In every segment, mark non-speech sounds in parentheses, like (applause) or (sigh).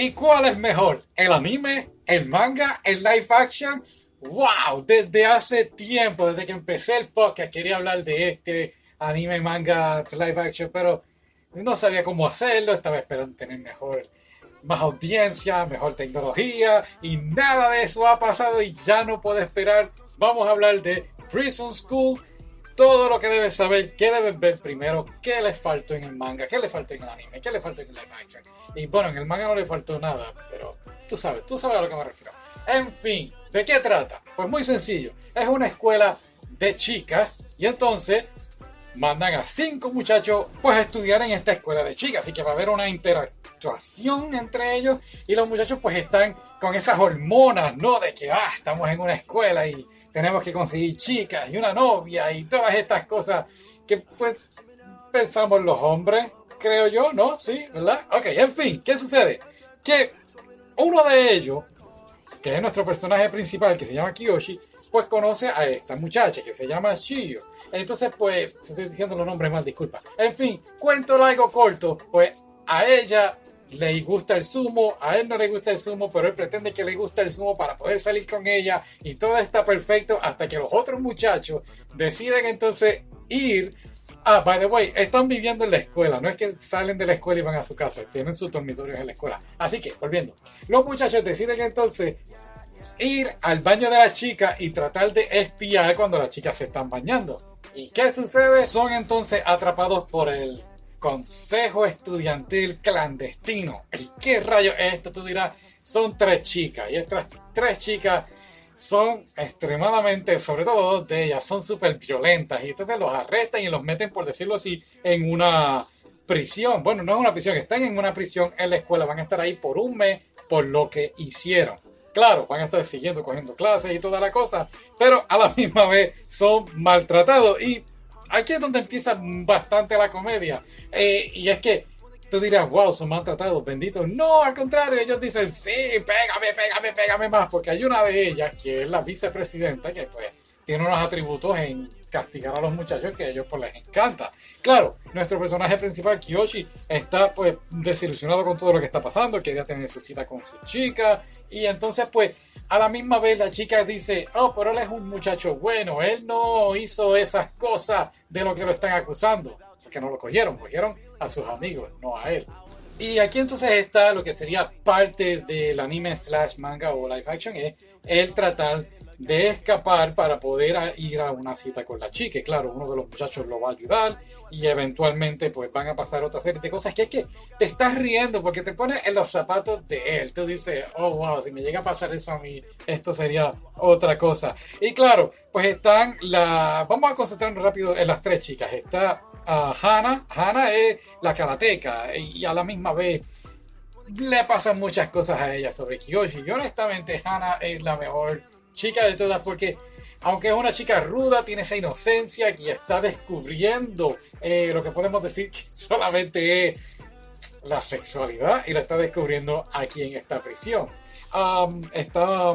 ¿Y cuál es mejor? ¿El anime? ¿El manga? ¿El live action? ¡Wow! Desde hace tiempo, desde que empecé el podcast, quería hablar de este anime, manga, live action, pero no sabía cómo hacerlo. Estaba esperando tener mejor, más audiencia, mejor tecnología, y nada de eso ha pasado y ya no puedo esperar. Vamos a hablar de Prison School todo lo que debes saber, qué debes ver primero, qué le faltó en el manga, qué le faltó en el anime, qué le faltó en el live action. Y bueno, en el manga no le faltó nada, pero tú sabes, tú sabes a lo que me refiero. En fin, ¿de qué trata? Pues muy sencillo, es una escuela de chicas y entonces mandan a cinco muchachos pues a estudiar en esta escuela de chicas, así que va a haber una interactuación entre ellos y los muchachos pues están con esas hormonas, ¿no? De que, ah, estamos en una escuela y tenemos que conseguir chicas y una novia y todas estas cosas que pues pensamos los hombres, creo yo, ¿no? Sí, ¿verdad? Ok, en fin, ¿qué sucede? Que uno de ellos, que es nuestro personaje principal, que se llama Kiyoshi, pues conoce a esta muchacha que se llama Shiyo. Entonces, pues, estoy diciendo los nombres mal, disculpa. En fin, cuento largo corto, pues a ella le gusta el sumo, a él no le gusta el sumo, pero él pretende que le gusta el sumo para poder salir con ella y todo está perfecto hasta que los otros muchachos deciden entonces ir. Ah, by the way, están viviendo en la escuela, no es que salen de la escuela y van a su casa, tienen sus dormitorios en la escuela. Así que, volviendo, los muchachos deciden entonces ir al baño de la chica y tratar de espiar cuando las chicas se están bañando. ¿Y qué sucede? Son entonces atrapados por el Consejo Estudiantil Clandestino. ¿Y qué rayo es esto? Tú dirás, son tres chicas. Y estas tres chicas son extremadamente, sobre todo dos de ellas, son súper violentas. Y entonces los arrestan y los meten, por decirlo así, en una prisión. Bueno, no es una prisión, están en una prisión en la escuela. Van a estar ahí por un mes por lo que hicieron. Claro, van a estar siguiendo, cogiendo clases y toda la cosa, pero a la misma vez son maltratados y aquí es donde empieza bastante la comedia. Eh, y es que tú dirás, wow, son maltratados, benditos. No, al contrario, ellos dicen, sí, pégame, pégame, pégame más, porque hay una de ellas, que es la vicepresidenta, que pues tiene unos atributos en castigar a los muchachos que a ellos pues les encanta. Claro, nuestro personaje principal, Kiyoshi, está pues desilusionado con todo lo que está pasando, quería tener su cita con su chica, y entonces pues a la misma vez la chica dice, oh, pero él es un muchacho bueno, él no hizo esas cosas de lo que lo están acusando, que no lo cogieron, cogieron a sus amigos, no a él. Y aquí entonces está lo que sería parte del anime slash manga o live action, es el tratar de escapar para poder ir a una cita con la chica. claro, uno de los muchachos lo va a ayudar y eventualmente pues van a pasar otra serie de cosas que es que te estás riendo porque te pones en los zapatos de él. Tú dices, oh wow, si me llega a pasar eso a mí, esto sería otra cosa. Y claro, pues están la... Vamos a concentrarnos rápido en las tres chicas. Está uh, Hannah. Hannah es la karateca y a la misma vez le pasan muchas cosas a ella sobre Kiyoshi. Y honestamente Hannah es la mejor chica de todas, porque aunque es una chica ruda, tiene esa inocencia y está descubriendo eh, lo que podemos decir que (laughs) solamente es la sexualidad y la está descubriendo aquí en esta prisión. está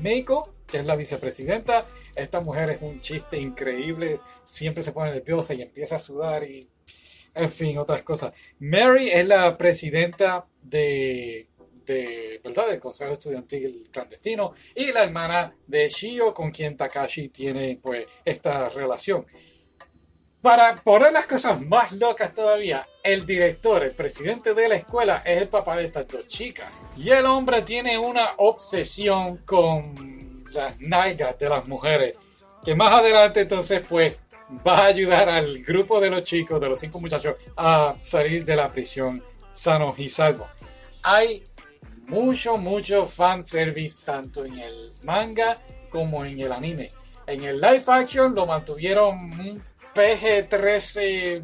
Meiko, que es la vicepresidenta. Esta mujer es un chiste increíble, siempre se pone nerviosa y empieza a sudar y, en fin, otras cosas. Mary es la presidenta de de, ¿verdad? del Consejo Estudiantil Clandestino y la hermana de Shio con quien Takashi tiene pues esta relación. Para poner las cosas más locas todavía, el director, el presidente de la escuela, es el papá de estas dos chicas. Y el hombre tiene una obsesión con las nalgas de las mujeres. Que más adelante entonces pues va a ayudar al grupo de los chicos, de los cinco muchachos, a salir de la prisión sanos y salvos. Hay mucho, mucho fanservice tanto en el manga como en el anime. En el live action lo mantuvieron un PG-13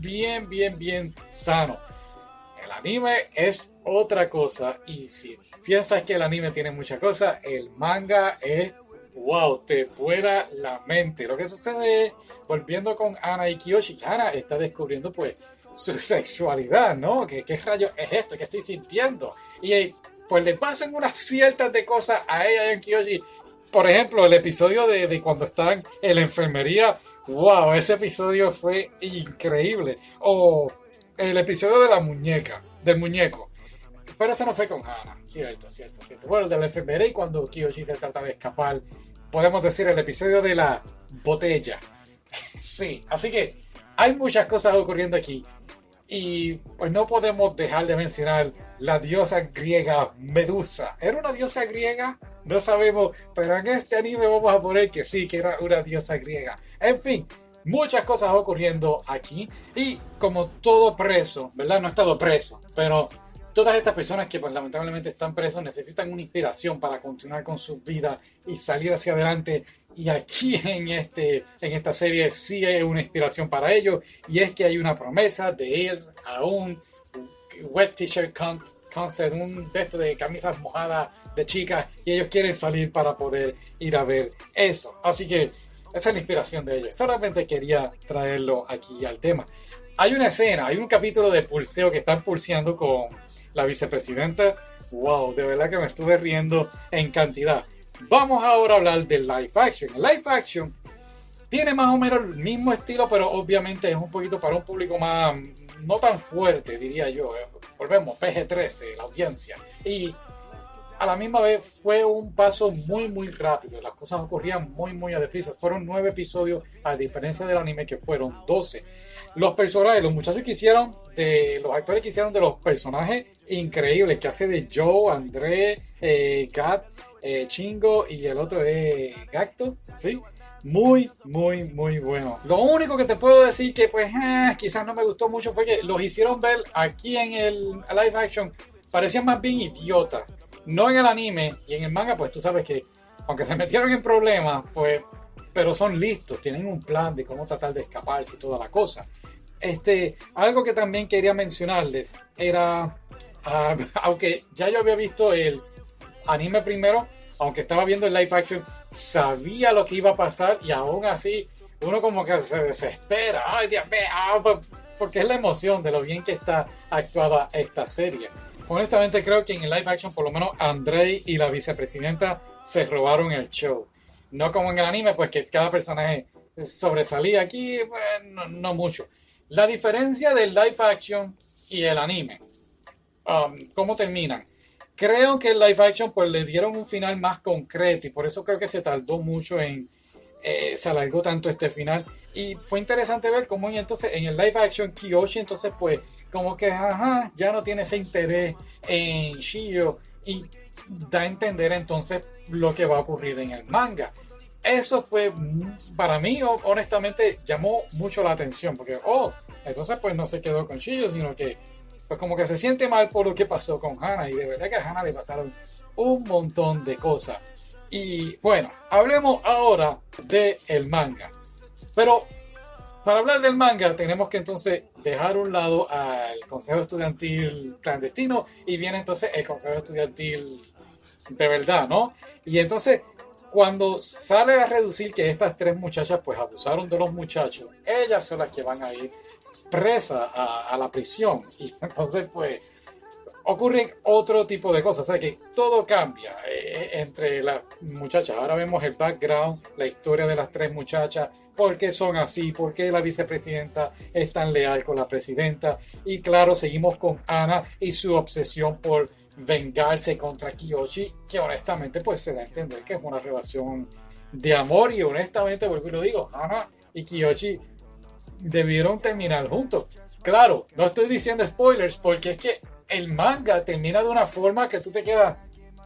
bien, bien, bien sano. El anime es otra cosa y si piensas que el anime tiene mucha cosa, el manga es wow, te fuera la mente. Lo que sucede es, volviendo con Ana y Kiyoshi, Ana está descubriendo pues su (laughs) sexualidad, ¿no? ¿Qué, ¿Qué rayos es esto? ¿Qué estoy sintiendo? Y pues le pasan unas ciertas de cosas a ella y a Kiyoshi. Por ejemplo, el episodio de, de, cuando están en la enfermería. ¡Wow! Ese episodio fue increíble. O el episodio de la muñeca, del muñeco. Pero eso no fue con Hannah, cierto, cierto, cierto. Bueno, del FBR cuando Kiyoshi se trata de escapar, podemos decir el episodio de la botella. (laughs) sí, así que hay muchas cosas ocurriendo aquí. Y pues no podemos dejar de mencionar la diosa griega Medusa. ¿Era una diosa griega? No sabemos, pero en este anime vamos a poner que sí, que era una diosa griega. En fin, muchas cosas ocurriendo aquí. Y como todo preso, ¿verdad? No he estado preso, pero todas estas personas que pues, lamentablemente están presos necesitan una inspiración para continuar con su vida y salir hacia adelante. Y aquí (laughs) en, este, en esta serie sí hay una inspiración para ellos. Y es que hay una promesa de ir a un wet t-shirt concert, un de de camisas mojadas de chicas. Y ellos quieren salir para poder ir a ver eso. Así que esa es la inspiración de ellos. Solamente quería traerlo aquí al tema. Hay una escena, hay un capítulo de pulseo que están pulseando con la vicepresidenta. Wow, de verdad que me estuve riendo en cantidad. Vamos ahora a hablar del live action. El live action tiene más o menos el mismo estilo, pero obviamente es un poquito para un público más, no tan fuerte, diría yo. Volvemos, PG-13, la audiencia. Y a la misma vez fue un paso muy, muy rápido. Las cosas ocurrían muy, muy a deprisa. Fueron nueve episodios, a diferencia del anime que fueron doce. Los personajes, los muchachos que hicieron, de los actores que hicieron de los personajes increíbles, que hace de Joe, André, eh, Kat, eh, Chingo y el otro es Gacto, ¿sí? Muy, muy, muy bueno. Lo único que te puedo decir que pues eh, quizás no me gustó mucho fue que los hicieron ver aquí en el live action, parecían más bien idiotas. No en el anime y en el manga, pues tú sabes que aunque se metieron en problemas, pues pero son listos, tienen un plan de cómo tratar de escaparse y toda la cosa. Este, algo que también quería mencionarles era, ah, (laughs) aunque ya yo había visto el anime primero, aunque estaba viendo el live action, sabía lo que iba a pasar y aún así uno como que se desespera, ay Dios mío, ah, porque es la emoción de lo bien que está actuada esta serie. Honestamente creo que en el live action por lo menos Andrei y la vicepresidenta se robaron el show. No como en el anime, pues que cada personaje sobresalía aquí, pues, no, mucho. La diferencia del live action y el anime, um, ¿cómo terminan? Creo que el live action pues le dieron un final más concreto y por eso creo que se tardó mucho en, eh, se alargó tanto este final y fue interesante ver cómo entonces en el live action Kiyoshi entonces pues como que ajá, ya no tiene ese interés en Shio y da a entender entonces lo que va a ocurrir en el manga. Eso fue, para mí, honestamente, llamó mucho la atención, porque, oh, entonces pues no se quedó con Shio, sino que, pues como que se siente mal por lo que pasó con Hana, y de verdad que a Hana le pasaron un montón de cosas. Y bueno, hablemos ahora del el manga. Pero para hablar del manga tenemos que entonces dejar un lado al Consejo Estudiantil clandestino y viene entonces el Consejo Estudiantil de verdad, ¿no? Y entonces, cuando sale a reducir que estas tres muchachas pues abusaron de los muchachos, ellas son las que van a ir presas a, la prisión. (laughs) Y entonces, pues, ocurren otro tipo de cosas. O que todo cambia eh, entre las muchachas. Ahora vemos el background, la historia de las tres muchachas, por qué son así, por qué la vicepresidenta es tan leal con la presidenta. Y claro, seguimos con Ana y su obsesión por vengarse contra Kiyoshi, que honestamente pues se da a entender que es una relación de amor y honestamente, vuelvo y lo digo, Hana y Kiyoshi debieron terminar juntos. Claro, no estoy diciendo spoilers porque es que el manga termina de una forma que tú te quedas,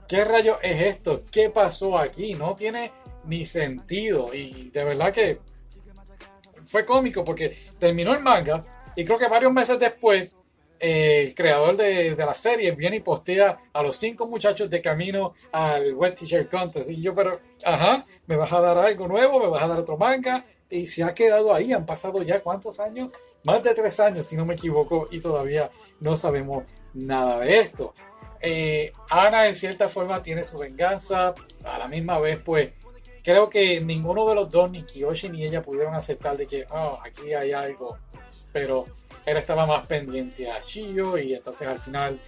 ¿qué rayo es esto? ¿Qué pasó aquí? No tiene ni sentido y de verdad que fue cómico porque terminó el manga y creo que varios meses después el creador de, la serie viene y postea a los cinco muchachos de camino al Wet T-Shirt Contest. Y yo, pero, ajá, ¿me vas a dar algo nuevo? ¿Me vas a dar otro manga? Y se ha quedado ahí. Han pasado ya cuántos años? Más de tres años, si no me equivoco, y todavía no sabemos nada de esto. Eh, Ana, en cierta forma, tiene su venganza. A la misma vez, pues, creo que ninguno de los dos, ni Kiyoshi ni ella, pudieron aceptar de que, oh, aquí hay algo. Pero él estaba más pendiente a Shio y entonces al final,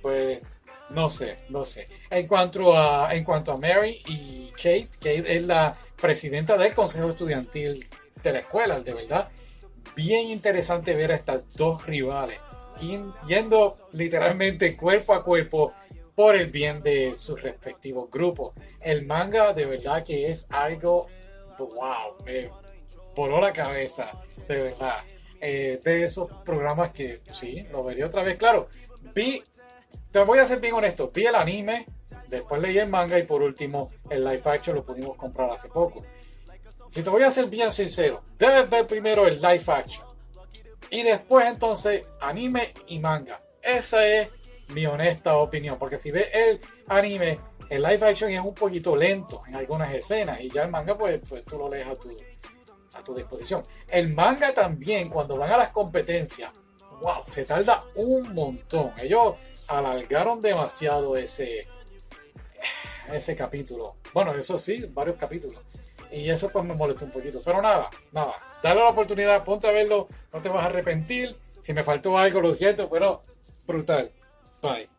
pues, no sé, no sé. En cuanto a, en cuanto a Mary y Kate, Kate es la presidenta del consejo estudiantil de la escuela, de verdad. Bien interesante ver a estas dos rivales yendo literalmente cuerpo a cuerpo por el bien de sus respectivos grupos. El manga de verdad que es algo, wow, me voló la cabeza, de verdad. Eh, de esos programas que sí, lo vería otra vez. Claro, vi, te voy a ser bien honesto, vi el anime, después leí el manga y por último el live action lo pudimos comprar hace poco. Si te voy a ser bien sincero, debes ver primero el live action y después entonces anime y manga. Esa es mi honesta opinión, porque si ves el anime, el live action es un poquito lento en algunas escenas y ya el manga pues, pues tú lo lees a tu, a tu disposición. El manga también, cuando van a las competencias, wow, se tarda un montón. Ellos alargaron demasiado ese, ese capítulo. Bueno, eso sí, varios capítulos. Y eso pues me molestó un poquito. Pero nada, nada. Dale la oportunidad, ponte a verlo, no te vas a arrepentir. Si me faltó algo, lo siento, pero brutal. Bye.